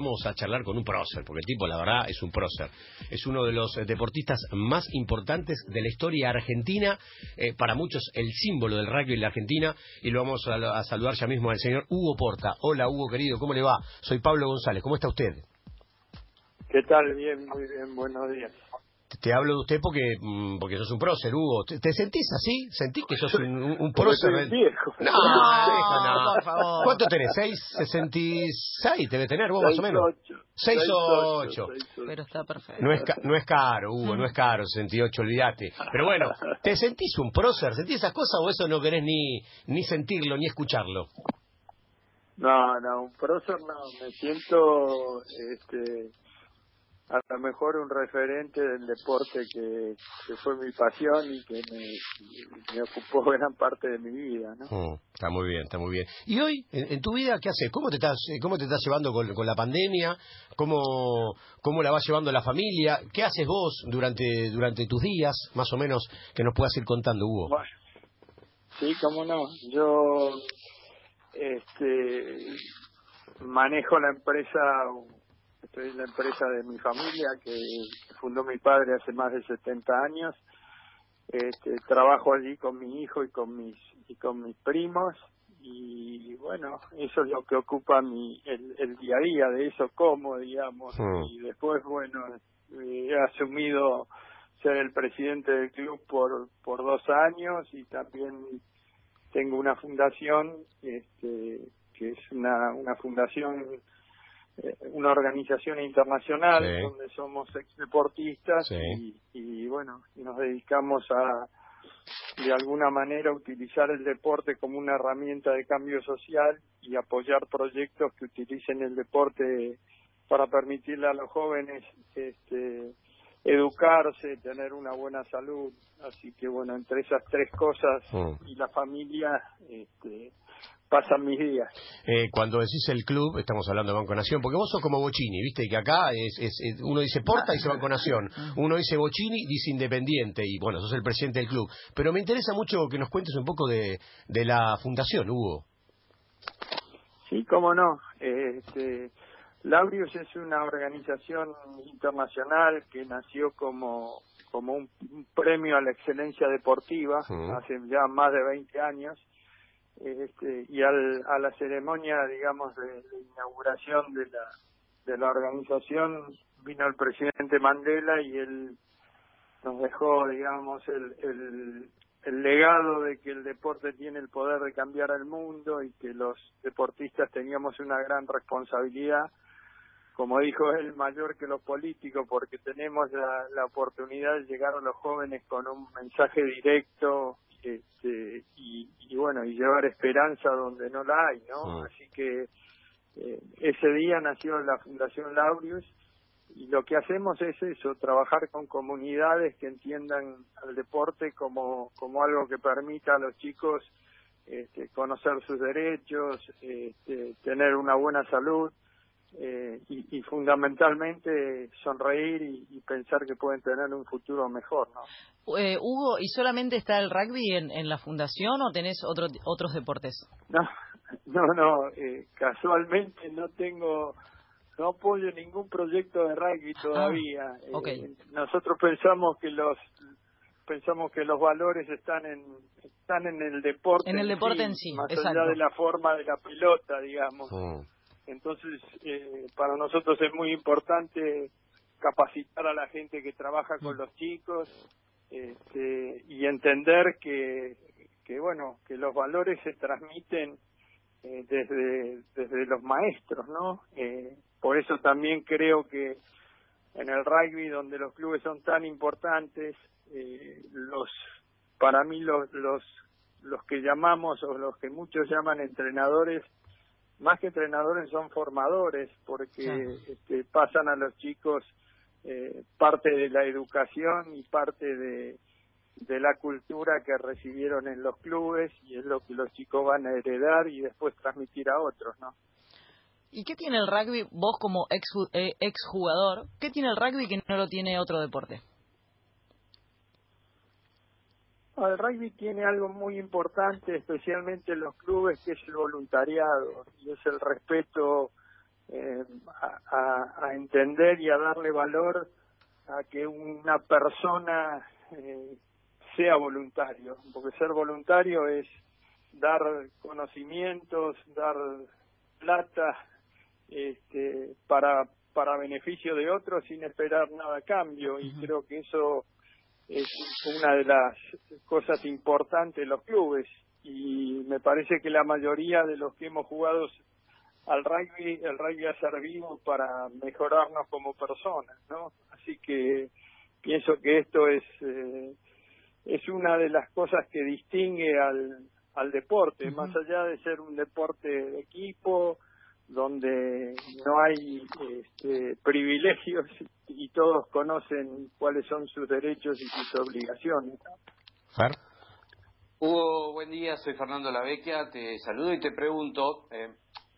Vamos a charlar con un prócer, porque el tipo, la verdad, es un prócer. Es uno de los eh, deportistas más importantes de la historia argentina, eh, para muchos el símbolo del rugby en la Argentina, y lo vamos a, a saludar ya mismo al señor Hugo Porta. Hola Hugo, querido, ¿cómo le va? Soy Pablo González, ¿cómo está usted? ¿Qué tal? Bien, muy bien, buenos días. Te hablo de usted porque mm, porque sos un prócer, Hugo. ¿Te, te sentís así? ¿Sentís que sos un, un, prócer? Soy viejo. No, No, no. por favor. ¿Cuánto tenés? ¿Seis? ¿66? Debe tener vos más o menos. Seis, Seis, ocho, ocho. seis, ocho. Pero está perfecto. No es, ca- no es caro, Hugo, no es caro, 68, olvídate. Pero bueno, ¿te sentís un prócer? ¿Sentís esas cosas o eso no querés ni, ni sentirlo, ni escucharlo? No, no, un prócer no, me siento este, a lo mejor un referente del deporte que, que fue mi pasión y que me, me ocupó gran parte de mi vida, ¿no? Mm, está muy bien, está muy bien. ¿Y hoy, en, en tu vida, qué haces? ¿Cómo te estás, eh, cómo te estás llevando con, con la pandemia? ¿Cómo, ¿Cómo la va llevando la familia? ¿Qué haces vos durante, durante tus días, más o menos, que nos puedas ir contando, Hugo? Bueno, sí, cómo no. Yo este, manejo la empresa, estoy en la empresa de mi familia que fundó mi padre hace más de 70 años. Este, trabajo allí con mi hijo y con mis y con mis primos y bueno eso es lo que ocupa mi el, el día a día de eso como digamos Mm. y después bueno eh, he asumido ser el presidente del club por por dos años y también tengo una fundación este que es una una fundación una organización internacional Sí. donde somos ex deportistas Sí. y, y bueno nos dedicamos a de alguna manera utilizar el deporte como una herramienta de cambio social y apoyar proyectos que utilicen el deporte para permitirle a los jóvenes este educarse, tener una buena salud, así que bueno, entre esas tres cosas Mm. y la familia este pasan mis días. Eh, cuando decís el club, estamos hablando de Banco Nación, porque vos sos como Bocini, viste que acá es, es- es- uno dice Porta, dice Banco Nación, uno dice Bocini, dice Independiente, y bueno, sos el presidente del club. Pero me interesa mucho que nos cuentes un poco de, de la fundación, Hugo. Sí, cómo no. Este, Laurius es una organización internacional que nació como, como un, un premio a la excelencia deportiva hace ya más de 20 años. Este, y al, a la ceremonia, digamos, de, inauguración de la, de la organización vino el presidente Mandela y él nos dejó, digamos, el, el, el legado de que el deporte tiene el poder de cambiar el mundo y que los deportistas teníamos una gran responsabilidad, como dijo él, mayor que los políticos, porque tenemos la, la oportunidad de llegar a los jóvenes con un mensaje directo este, y, y bueno, y llevar esperanza donde no la hay, ¿no? Mm. Así que eh, ese día nació la Fundación Laurius y lo que hacemos es eso, trabajar con comunidades que entiendan al deporte como, como algo que permita a los chicos este, conocer sus derechos, este, tener una buena salud eh, y, y fundamentalmente sonreír y, y pensar que pueden tener un futuro mejor, ¿no? Eh, Hugo, ¿y solamente está el rugby en, en la fundación o tenés otro, otros deportes? No, no, no, eh, casualmente no tengo, no apoyo ningún proyecto de rugby todavía. Eh, nosotros pensamos que los pensamos que los valores están en están en el deporte En el deporte en sí, más exacto. allá de la forma de la pelota digamos Mm. Entonces eh, para nosotros es muy importante capacitar a la gente que trabaja con los chicos este, y entender que que bueno que los valores se transmiten eh, desde desde los maestros no Eh, por eso también creo que en el rugby donde los clubes son tan importantes eh, los para mí los los los que llamamos o los que muchos llaman entrenadores más que entrenadores son formadores porque Claro. este, pasan a los chicos eh, parte de la educación y parte de de la cultura que recibieron en los clubes y es lo que los chicos van a heredar y después transmitir a otros, ¿no? ¿Y qué tiene el rugby, vos como ex, eh, ex jugador, qué tiene el rugby que no lo tiene otro deporte? El rugby tiene algo muy importante, especialmente en los clubes, que es el voluntariado y es el respeto eh, a, a, entender y a darle valor a que una persona eh, sea voluntario, porque ser voluntario es dar conocimientos, dar plata este, para para beneficio de otros sin esperar nada a cambio y creo que eso es una de las cosas importantes de los clubes. Y me parece que la mayoría de los que hemos jugado al rugby, el rugby ha servido para mejorarnos como personas, ¿no? Así que pienso que esto es eh, es una de las cosas que distingue al, al deporte, más allá de ser un deporte de equipo, donde no hay este, privilegios y todos conocen cuáles son sus derechos y sus obligaciones. Fer. Hugo, buen día, soy Fernando Lavecchia, te saludo y te pregunto, eh,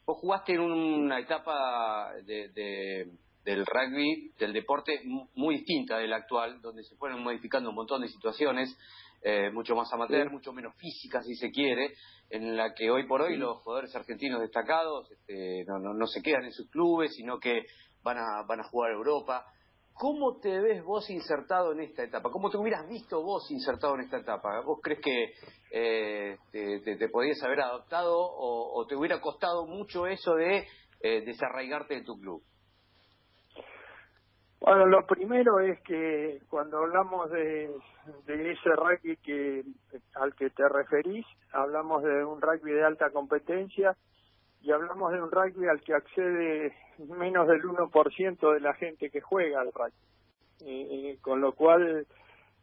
vos jugaste en una etapa de, del rugby, del deporte muy distinta de la actual, donde se fueron modificando un montón de situaciones, eh, mucho más amateur, mucho menos física si se quiere, en la que hoy por hoy los jugadores argentinos destacados este, no, no, no, se quedan en sus clubes, sino que van a, van a jugar a Europa. ¿Cómo te ves vos insertado en esta etapa? ¿Cómo te hubieras visto vos insertado en esta etapa? ¿Vos crees que eh, te, te, podías haber adoptado o, te hubiera costado mucho eso de eh, desarraigarte de tu club? Bueno, lo primero es que cuando hablamos de, ese rugby que al que te referís, hablamos de un rugby de alta competencia y hablamos de un rugby al que accede menos del 1% de la gente que juega al rugby. Eh, eh, con lo cual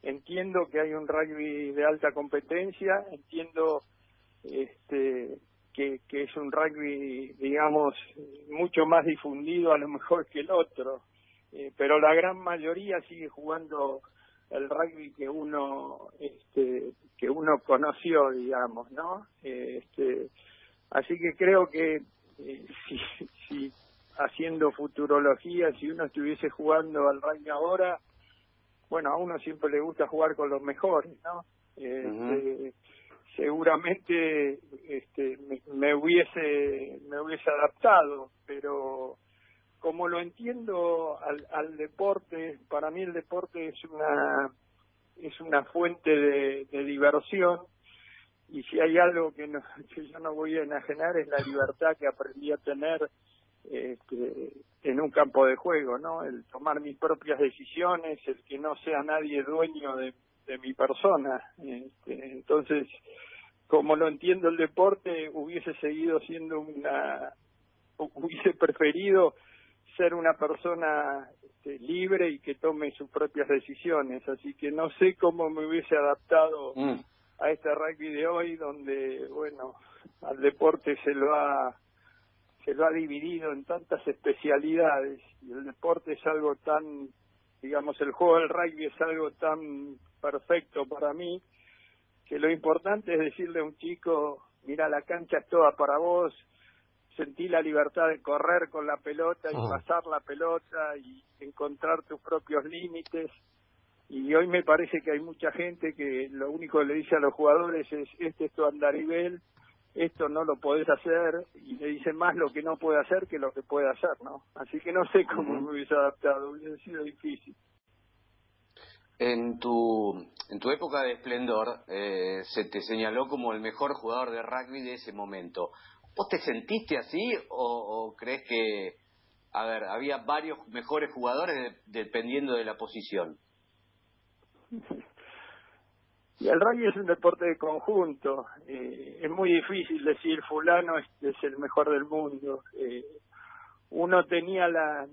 entiendo que hay un rugby de alta competencia, entiendo este, que, que es un rugby, digamos, mucho más difundido a lo mejor que el otro. Eh, pero la gran mayoría sigue jugando el rugby que uno este, que uno conoció digamos no este así que creo que eh, si, si haciendo futurología si uno estuviese jugando al rugby ahora bueno a uno siempre le gusta jugar con los mejores no este, seguramente este me, me hubiese me hubiese adaptado pero como lo entiendo al, al deporte, para mí el deporte es una es una fuente de, diversión y si hay algo que, no, que yo no voy a enajenar es la libertad que aprendí a tener este, en un campo de juego, ¿no? El tomar mis propias decisiones, el que no sea nadie dueño de, de mi persona. Este, entonces, como lo entiendo el deporte, hubiese seguido siendo una, hubiese preferido ser una persona este, libre y que tome sus propias decisiones. Así que no sé cómo me hubiese adaptado mm. a este rugby de hoy, donde, bueno, al deporte se lo ha se lo ha dividido en tantas especialidades y el deporte es algo tan, digamos, el juego del rugby es algo tan perfecto para mí que lo importante es decirle a un chico, mira, la cancha es toda para vos, sentí la libertad de correr con la pelota y pasar la pelota y encontrar tus propios límites. Y hoy me parece que hay mucha gente que lo único que le dice a los jugadores es, este es tu andarivel, esto no lo podés hacer, y le dice más lo que no puede hacer que lo que puede hacer, ¿no? Así que no sé cómo me hubiese adaptado, hubiese sido difícil. En tu, en tu época de esplendor eh, se te señaló como el mejor jugador de rugby de ese momento. ¿Vos te sentiste así o, crees que, a ver, había varios mejores jugadores dependiendo de la posición? El rugby es un deporte de conjunto. Eh, es muy difícil decir fulano es, el mejor del mundo. Eh, uno tenía la,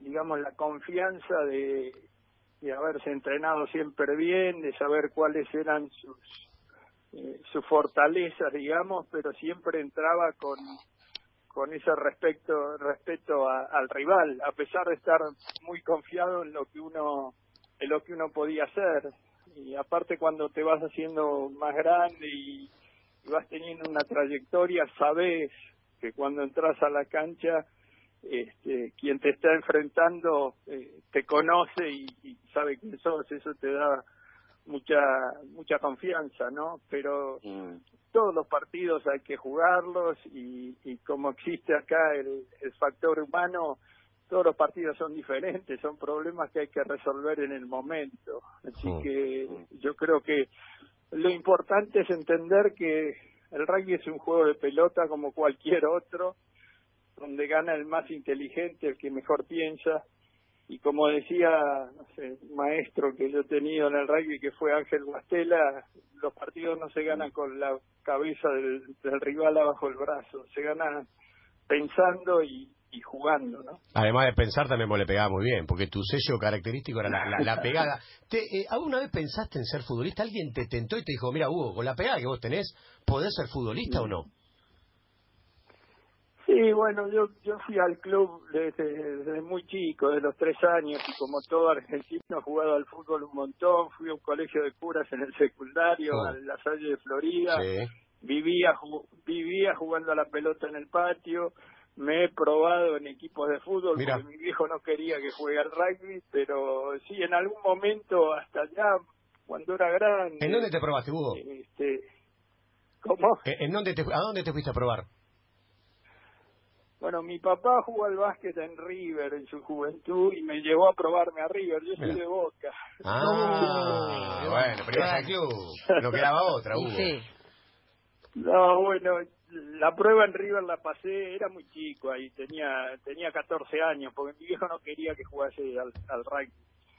digamos, la confianza de, de haberse entrenado siempre bien, de saber cuáles eran sus eh, sus fortalezas, digamos, pero siempre entraba con con ese respeto respeto al rival, a pesar de estar muy confiado en lo que uno en lo que uno podía hacer. Y aparte cuando te vas haciendo más grande y, vas teniendo una trayectoria, sabes que cuando entras a la cancha este, quien te está enfrentando eh, te conoce y, y, sabe quién sos, eso te da mucha mucha confianza, ¿no? Pero mm. todos los partidos hay que jugarlos y, y como existe acá el, el factor humano, todos los partidos son diferentes, son problemas que hay que resolver en el momento. Así Mm. que yo creo que lo importante es entender que el rugby es un juego de pelota como cualquier otro, donde gana el más inteligente, el que mejor piensa. Y como decía, no sé, un maestro que yo he tenido en el rugby, que fue Ángel Guastela, los partidos no se ganan con la cabeza del, del rival abajo el brazo, se ganan pensando y, y jugando, ¿no? Además de pensar, también vos le pegabas muy bien, porque tu sello característico era la, la- la pegada. Te, eh, ¿Alguna vez pensaste en ser futbolista? ¿Alguien te tentó y te dijo, mira, Hugo, con la pegada que vos tenés, ¿podés ser futbolista o no? Sí, bueno, yo yo fui al club desde, desde muy chico, de los tres años, y como todo argentino he jugado al fútbol un montón, fui a un colegio de curas en el secundario, Oh. a la Salle de Florida, Sí. vivía vivía jugando a la pelota en el patio, me he probado en equipos de fútbol Mira. porque mi viejo no quería que juegue al rugby, pero sí, en algún momento, hasta allá, cuando era grande... ¿En dónde te probaste, Hugo? Este, ¿Cómo? ¿En en dónde te, ¿A dónde te fuiste a probar? Bueno, mi papá jugó al básquet en River en su juventud y me llevó a probarme a River. Yo soy Mira. de Boca. Ah, No. bueno, pero ibas al club. No quedaba otra, Hugo. sí. No, bueno, la prueba en River la pasé, era muy chico ahí, tenía tenía 14 años, porque mi viejo no quería que jugase al, al rugby.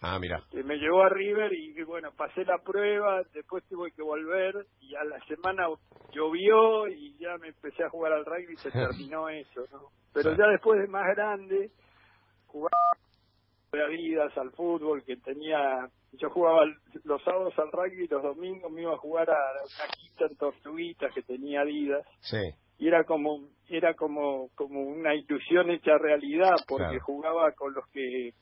Ah, mira. Eh, Me llevó a River y bueno, pasé la prueba, después tuve que volver y a la semana llovió y ya me empecé a jugar al rugby y se terminó eso, ¿no? Pero ya después de más grande, jugaba de vidas al fútbol que tenía, yo jugaba los sábados al rugby y los domingos me iba a jugar a una quinta en Tortuguitas que tenía Adidas Sí. y era como era como como una ilusión hecha realidad porque Claro. jugaba con los que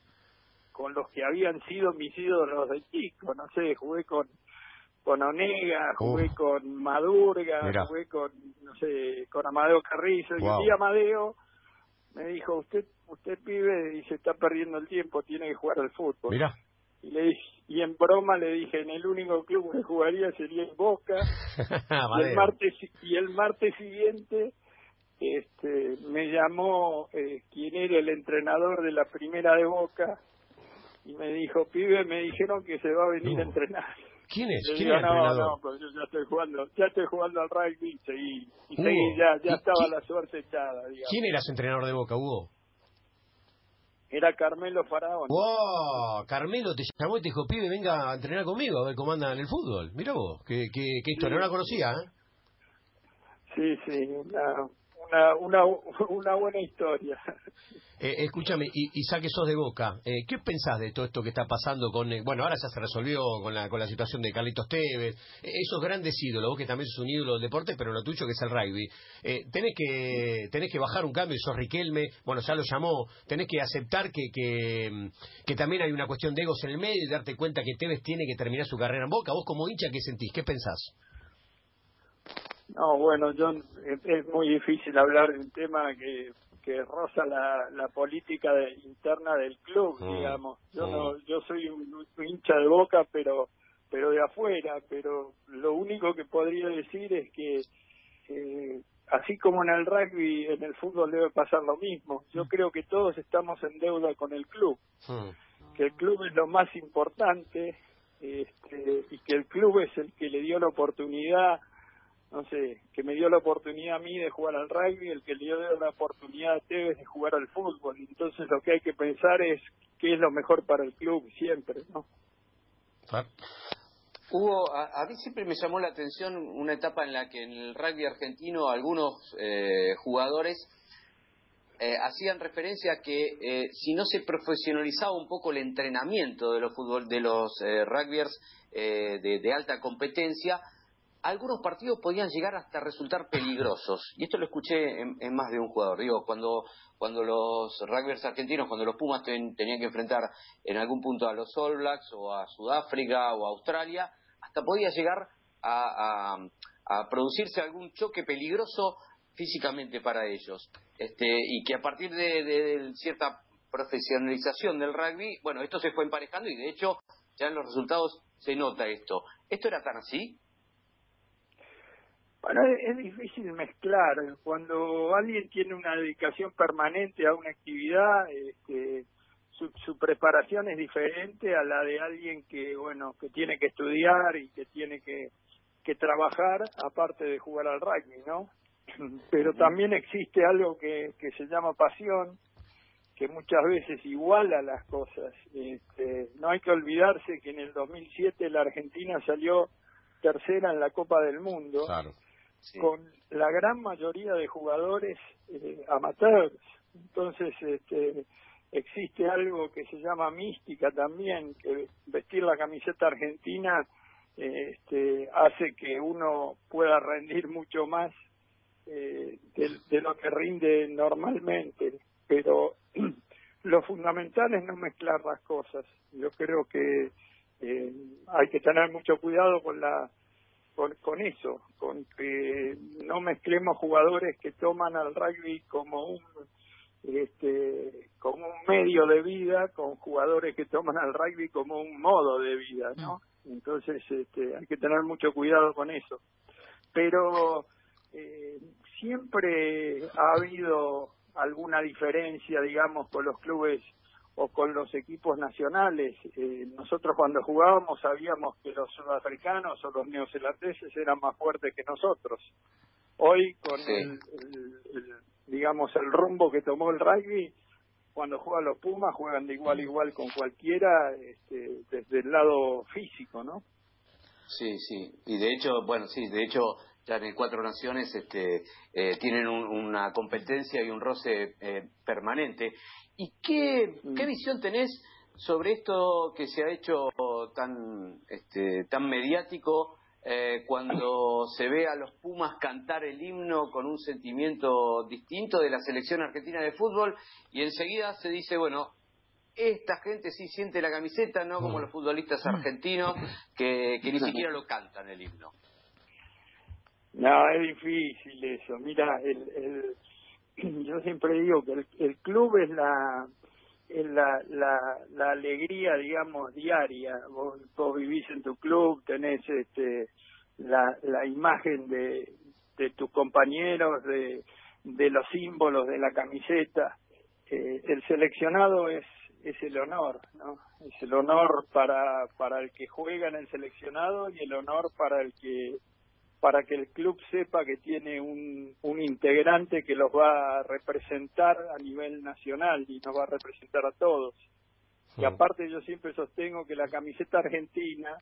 con los que habían sido mis ídolos de chico no sé jugué con con Onega jugué Uf. con Madurga jugué con no sé con Amadeo Carrizo y un día Amadeo me dijo usted usted pibe y se está perdiendo el tiempo tiene que jugar al fútbol Mira. y le dije- y en broma le dije en el único club que jugaría sería en Boca y el martes y el martes siguiente este me llamó eh, quien era el entrenador de la primera de Boca y me dijo pibe me dijeron que se va a venir a entrenar ¿Quién es? le ¿Quién digo el no entrenador? no pues yo ya estoy jugando ya estoy jugando al rugby seguí y Hugo, seguí ya ya ¿y estaba la suerte echada digamos ¿Quién era su entrenador de Boca, Hugo? era Carmelo Faraón ¡Wow! Carmelo te llamó y te dijo, pibe, venga a entrenar conmigo a ver cómo andan en el fútbol. Mira vos, qué, qué, qué historia, no la conocía, ¿eh? sí sí una una una, una buena historia Eh, escúchame, y, ya que sos de Boca, eh, ¿qué pensás de todo esto que está pasando con... eh, bueno, ahora ya se resolvió con la, con la situación de Carlitos Tevez, eh, esos grandes ídolos, vos que también sos un ídolo del deporte, pero lo tuyo que es el rugby. Eh, tenés, que, tenés que bajar un cambio y sos Riquelme, bueno, ya lo llamó, tenés que aceptar que, que, mm, que también hay una cuestión de egos en el medio y darte cuenta que Tevez tiene que terminar su carrera en Boca. Vos como hincha, ¿qué sentís? ¿Qué pensás? No, bueno, yo es, es muy difícil hablar de un tema que, que roza la, la política de- interna del club, Mm, digamos. Yo mm. no, yo soy un, un hincha de Boca, pero pero de afuera, pero lo único que podría decir es que eh, así como en el rugby, en el fútbol debe pasar lo mismo. Yo creo que todos estamos en deuda con el club Mm. que el club es lo más importante este, y que el club es el que le dio la oportunidad, no sé, que me dio la oportunidad a mí de jugar al rugby, el que le dio la oportunidad a Tevez de jugar al fútbol. Entonces lo que hay que pensar es qué es lo mejor para el club siempre, ¿no? Far- Hugo, a, a mí siempre me llamó la atención una etapa en la que en el rugby argentino algunos eh, jugadores eh, hacían referencia a que eh, si no se profesionalizaba un poco el entrenamiento de los fútbol, de los eh, rugbyers eh, de, de alta competencia, algunos partidos podían llegar hasta resultar peligrosos. Y esto lo escuché en, más de un jugador. Digo, cuando, cuando los rugbyers argentinos, cuando los Pumas ten- tenían que enfrentar en algún punto a los All Blacks o a Sudáfrica o a Australia, hasta podía llegar a, a- a producirse algún choque peligroso físicamente para ellos. Este, y que a partir de, de- de cierta profesionalización del rugby, bueno, esto se fue emparejando y de hecho ya en los resultados se nota esto. ¿Esto era tan así? Bueno, es, difícil mezclar. Cuando alguien tiene una dedicación permanente a una actividad, este, su, su, preparación es diferente a la de alguien que, bueno, que tiene que estudiar y que tiene que, que trabajar aparte de jugar al rugby, ¿no? Pero también existe algo que, que se llama pasión, que muchas veces iguala las cosas. Este, no hay que olvidarse que en el 2007 la Argentina salió tercera en la Copa del Mundo. Claro con la gran mayoría de jugadores eh, amateurs. Entonces, este, existe algo que se llama mística también, que vestir la camiseta argentina este, hace que uno pueda rendir mucho más eh, de, lo que rinde normalmente. Pero lo fundamental es no mezclar las cosas. Yo creo que eh, hay que tener mucho cuidado con la con, con eso, con que no mezclemos jugadores que toman al rugby como un este como un medio de vida con jugadores que toman al rugby como un modo de vida, ¿no? Entonces este, hay que tener mucho cuidado con eso. Pero eh, siempre ha habido alguna diferencia, digamos, con los clubes o con los equipos nacionales. Eh, nosotros cuando jugábamos sabíamos que los sudafricanos o los neozelandeses eran más fuertes que nosotros. Hoy con el, digamos el rumbo que tomó el rugby, cuando juegan los Pumas juegan de igual a igual con cualquiera este, desde el lado físico, ¿no? Sí, sí. Y de hecho, bueno, sí, de hecho ya en Cuatro Naciones este, eh, tienen una competencia y un roce eh, permanente. ¿Y qué, qué visión tenés sobre esto que se ha hecho tan, este, tan mediático eh, cuando se ve a los Pumas cantar el himno con un sentimiento distinto de la selección argentina de fútbol y enseguida se dice, bueno, esta gente sí siente la camiseta, no como los futbolistas argentinos que, que ni siquiera lo cantan el himno? No, es difícil eso. Mira, el, el, yo siempre digo que el, club es la es la, la, la alegría, digamos, diaria. Vos, vos, vivís en tu club, tenés este, la, la imagen de, de tus compañeros, de, de los símbolos de la camiseta. Eh, el seleccionado es, es el honor, ¿no? Es el honor para, para el que juega en el seleccionado y el honor para el que para que el club sepa que tiene un, un integrante que los va a representar a nivel nacional y nos va a representar a todos. Y aparte yo siempre sostengo que la camiseta argentina,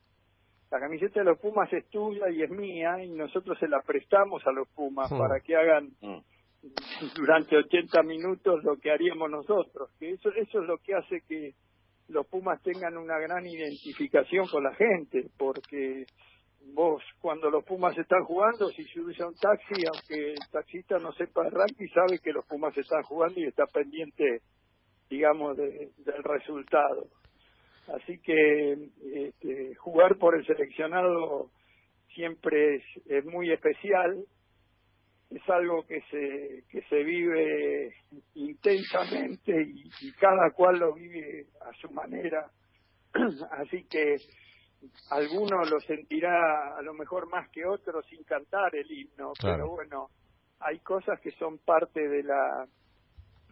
la camiseta de los Pumas es tuya y es mía y nosotros se la prestamos a los Pumas para que hagan durante 80 minutos lo que haríamos nosotros. Que eso, eso es lo que hace que los Pumas tengan una gran identificación con la gente, porque vos cuando los Pumas están jugando, si subís a un taxi, aunque el taxista no sepa el rugby, sabe que los Pumas están jugando y está pendiente, digamos, del resultado. Así que este, jugar por el seleccionado siempre es, muy especial, es algo que se, que se vive intensamente y cada cual lo vive a su manera. Así que alguno lo sentirá a lo mejor más que otro sin cantar el himno, pero bueno, hay cosas que son parte de la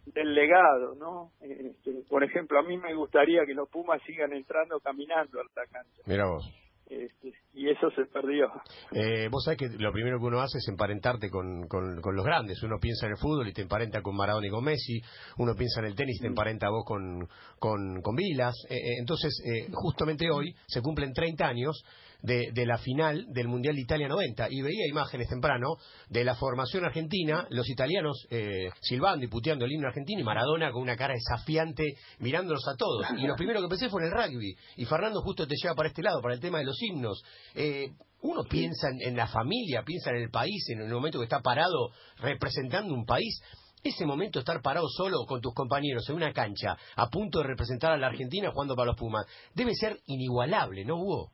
del legado, ¿no? Este, por ejemplo, a mí me gustaría que los Pumas sigan entrando caminando al cancha. Mira vos. Este, y eso se perdió. Eh, vos sabés que lo primero que uno hace es emparentarte con, con, los grandes. Uno piensa en el fútbol y te emparenta con Maradona y con Messi. Uno piensa en el tenis y te mm. emparenta vos con, con, con Vilas. Eh, eh, entonces, justamente hoy se cumplen 30 años de, de, la final del Mundial de Italia 90 y veía imágenes temprano de la formación argentina, los italianos eh, silbando y puteando el himno argentino y Maradona con una cara desafiante mirándolos a todos. Y lo primero que pensé fue en el rugby. Y Fernando justo te lleva para este lado, para el tema de los himnos. Eh, uno piensa en, la familia, piensa en el país, en el momento que está parado representando un país. Ese momento estar parado solo con tus compañeros en una cancha, a punto de representar a la Argentina jugando para los Pumas, debe ser inigualable, ¿no, Hugo?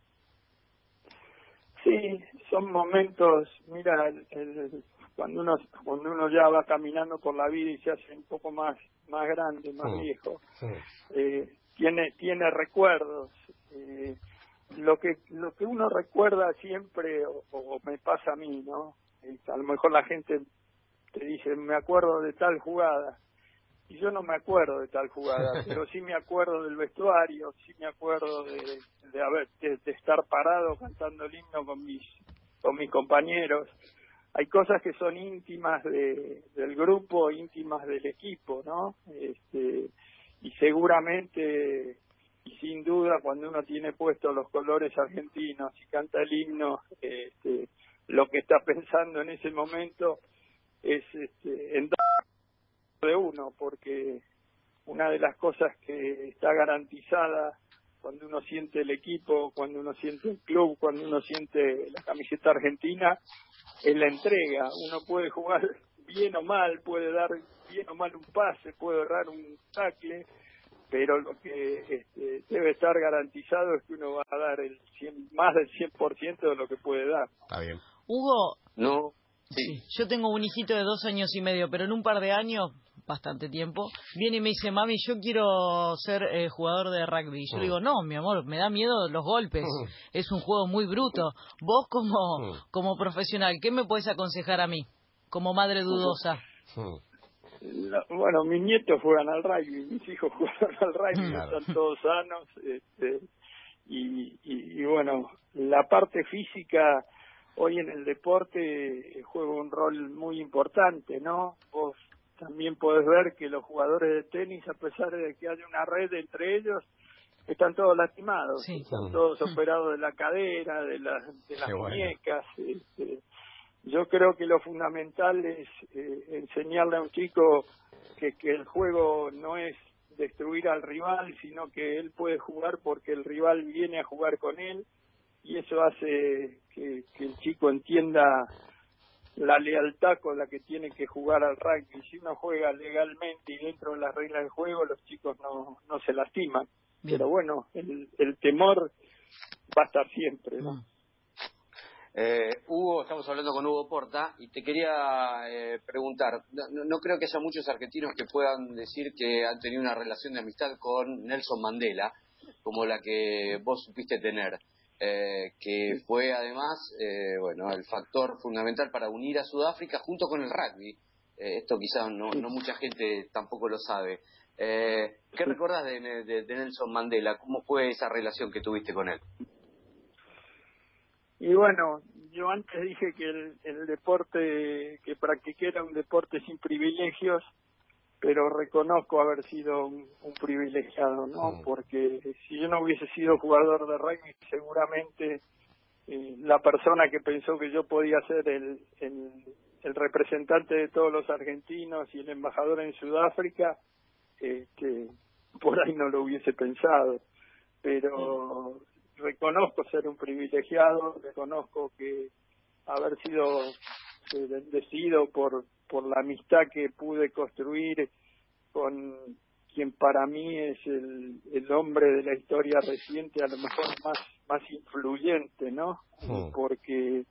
Sí, son momentos, mira, el, cuando uno cuando uno ya va caminando por la vida y se hace un poco más más grande, más viejo, Eh, tiene tiene recuerdos. Eh, lo que lo que uno recuerda siempre o, me pasa a mí no a lo mejor la gente te dice me acuerdo de tal jugada y yo no me acuerdo de tal jugada pero sí me acuerdo del vestuario sí me acuerdo de de haber de, estar parado cantando el himno con mis con mis compañeros. Hay cosas que son íntimas de, del grupo íntimas del equipo no este y seguramente y sin duda cuando uno tiene puestos los colores argentinos y canta el himno, este, lo que está pensando en ese momento es este, en de uno, porque una de las cosas que está garantizada cuando uno siente el equipo, cuando uno siente el club, cuando uno siente la camiseta argentina, es la entrega. Uno puede jugar bien o mal, puede dar bien o mal un pase, puede errar un tackle, pero lo que este, debe estar garantizado es que uno va a dar el 100, más del 100% de lo que puede dar. Está bien. Hugo. No. Sí. Yo tengo un hijito de dos años y medio, pero en un par de años, bastante tiempo, viene y me dice, mami, yo quiero ser eh, jugador de rugby. Y yo le digo, no, mi amor, me da miedo los golpes. Es un juego muy bruto. Vos como, como profesional, ¿qué me puedes aconsejar a mí? Como madre dudosa bueno, mis nietos juegan al rugby, mis hijos juegan al rugby, están todos sanos. Este, y, y, bueno, la parte física hoy en el deporte juega un rol muy importante, ¿no? Vos también podés ver que los jugadores de tenis, a pesar de que haya una red entre ellos, están todos lastimados, están todos operados de la cadera, de, de las muñecas. Este, yo creo que lo fundamental es eh, enseñarle a un chico que, que el juego no es destruir al rival, sino que él puede jugar porque el rival viene a jugar con él y eso hace que, el chico entienda la lealtad con la que tiene que jugar al rugby. Si uno juega legalmente y dentro de las reglas del juego, los chicos no, no se lastiman. Pero bueno, el, el temor va a estar siempre, ¿no? Mm. Eh, Hugo, estamos hablando con Hugo Porta y te quería eh, preguntar, no, creo que haya muchos argentinos que puedan decir que han tenido una relación de amistad con Nelson Mandela, como la que vos supiste tener, eh, que fue además, eh, bueno, el factor fundamental para unir a Sudáfrica junto con el rugby. esto quizás no, mucha gente tampoco lo sabe. ¿Qué recordás de Nelson Mandela? ¿Cómo fue esa relación que tuviste con él? Y bueno, yo antes dije que el, deporte que practiqué era un deporte sin privilegios, pero reconozco haber sido un, privilegiado, ¿no? Mm. Porque si yo no hubiese sido jugador de rugby, seguramente eh, la persona que pensó que yo podía ser el, el, el, representante de todos los argentinos y el embajador en Sudáfrica, que por ahí no lo hubiese pensado. Pero reconozco ser un privilegiado, reconozco que haber sido eh, bendecido por, por la amistad que pude construir con quien para mí es el, el hombre de la historia reciente, a lo mejor más, más influyente, ¿no? Hmm. Porque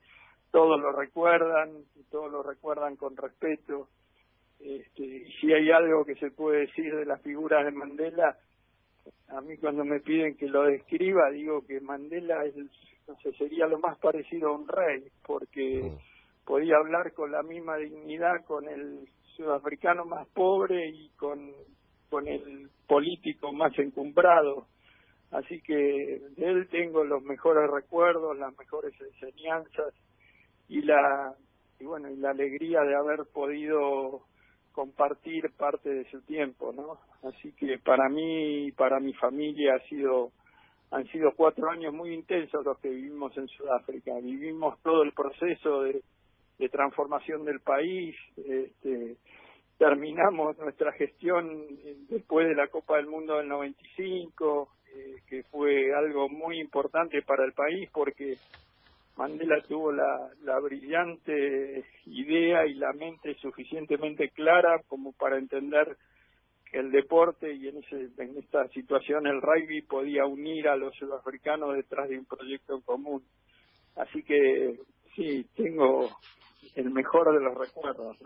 todos lo recuerdan, todos lo recuerdan con respeto. Este, y si hay algo que se puede decir de la figura de Mandela, a mí cuando me piden que lo describa digo que Mandela es no sé sería lo más parecido a un rey porque mm. Podía hablar con la misma dignidad con el sudafricano más pobre y con con el político más encumbrado así que de él tengo los mejores recuerdos las mejores enseñanzas y la y bueno y la alegría de haber podido compartir parte de su tiempo, ¿no? Así que para mí y para mi familia ha sido han sido cuatro años muy intensos los que vivimos en Sudáfrica. Vivimos todo el proceso de, de transformación del país. Este, terminamos nuestra gestión después de la Copa del Mundo del 95, eh, que fue algo muy importante para el país porque Mandela tuvo la, la brillante idea y la mente suficientemente clara como para entender que el deporte y en, ese, en esta situación el rugby podía unir a los sudafricanos detrás de un proyecto común. Así que sí, tengo el mejor de los recuerdos.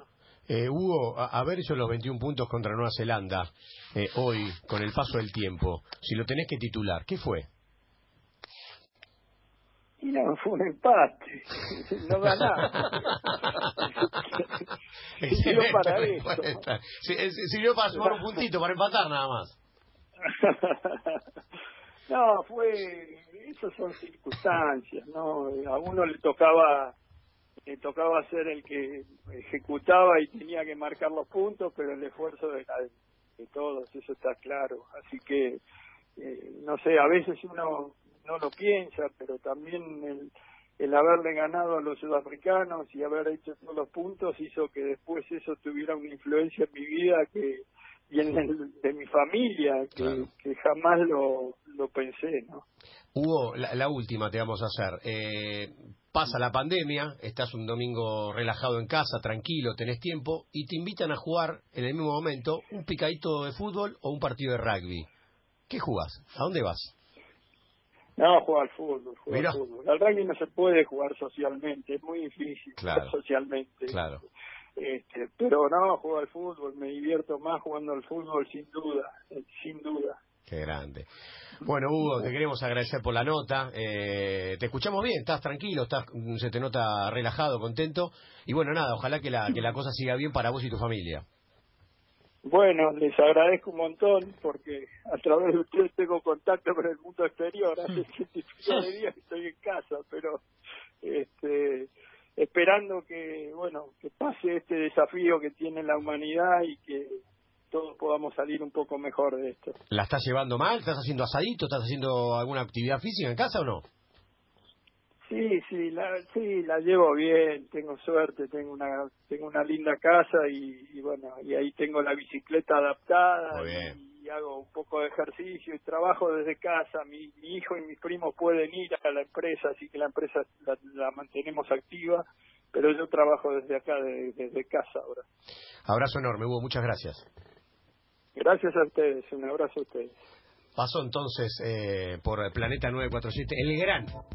Eh, Hugo, haber hecho los 21 puntos contra Nueva Zelanda eh, hoy, con el paso del tiempo, si lo tenés que titular, ¿qué fue? No, fue un empate. No ganamos. Sirvió para Sirvió para sumar un puntito, para empatar nada más. no, fue. Esas son circunstancias, ¿no? A uno le tocaba le tocaba ser el que ejecutaba y tenía que marcar los puntos, pero el esfuerzo de, de todos, eso está claro. Así que, eh, no sé, a veces uno no lo piensa, pero también el, el haberle ganado a los sudafricanos y haber hecho todos los puntos hizo que después eso tuviera una influencia en mi vida que y en el, de mi familia que, que jamás lo, lo pensé, ¿no? Hugo, la, última te vamos a hacer. Eh, pasa la pandemia, estás un domingo relajado en casa, tranquilo, tenés tiempo y te invitan a jugar en el mismo momento un picadito de fútbol o un partido de rugby. ¿Qué jugás? ¿A dónde vas? No, juego al fútbol, juego al fútbol. Al rugby no se puede jugar socialmente, es muy difícil claro, socialmente. Claro. Este, pero no, juego al fútbol, me divierto más jugando al fútbol sin duda, eh, sin duda. Qué grande. Bueno, Hugo, te queremos agradecer por la nota. Eh, te escuchamos bien, estás tranquilo, estás, se te nota relajado, contento. Y bueno, nada, ojalá que la, que la cosa siga bien para vos y tu familia. Bueno, les agradezco un montón porque a través de ustedes tengo contacto con el mundo exterior. Hace siete días que estoy en casa, pero este, esperando que, bueno, que pase este desafío que tiene la humanidad y que todos podamos salir un poco mejor de esto. ¿La estás llevando mal? ¿Estás haciendo asadito? ¿Estás haciendo alguna actividad física en casa o no? Sí, sí, la, sí, la llevo bien, tengo suerte, tengo una tengo una linda casa y, bueno, y ahí tengo la bicicleta adaptada y hago un poco de ejercicio y trabajo desde casa. Mi, hijo y mis primos pueden ir a la empresa, así que la empresa la, mantenemos activa, pero yo trabajo desde acá, desde casa ahora. Abrazo enorme, Hugo, muchas gracias. Gracias a ustedes, un abrazo a ustedes. Pasó entonces eh, por Planeta 947 el gran